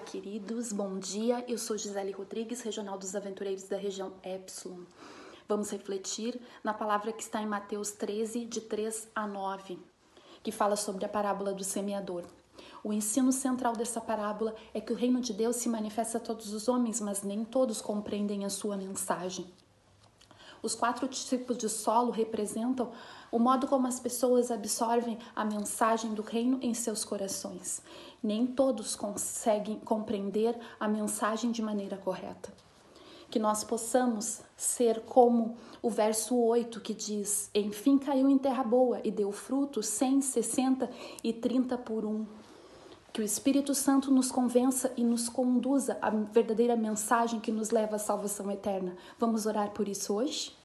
queridos, bom dia. Eu sou Gisele Rodrigues, regional dos aventureiros da região Epsilon. Vamos refletir na palavra que está em Mateus 13, de 3 a 9, que fala sobre a parábola do semeador. O ensino central dessa parábola é que o reino de Deus se manifesta a todos os homens, mas nem todos compreendem a sua mensagem. Os quatro tipos de solo representam o modo como as pessoas absorvem a mensagem do reino em seus corações. Nem todos conseguem compreender a mensagem de maneira correta. Que nós possamos ser como o verso 8 que diz: Enfim caiu em terra boa e deu fruto 100, 60 e 30 por um. Que o Espírito Santo nos convença e nos conduza à verdadeira mensagem que nos leva à salvação eterna. Vamos orar por isso hoje?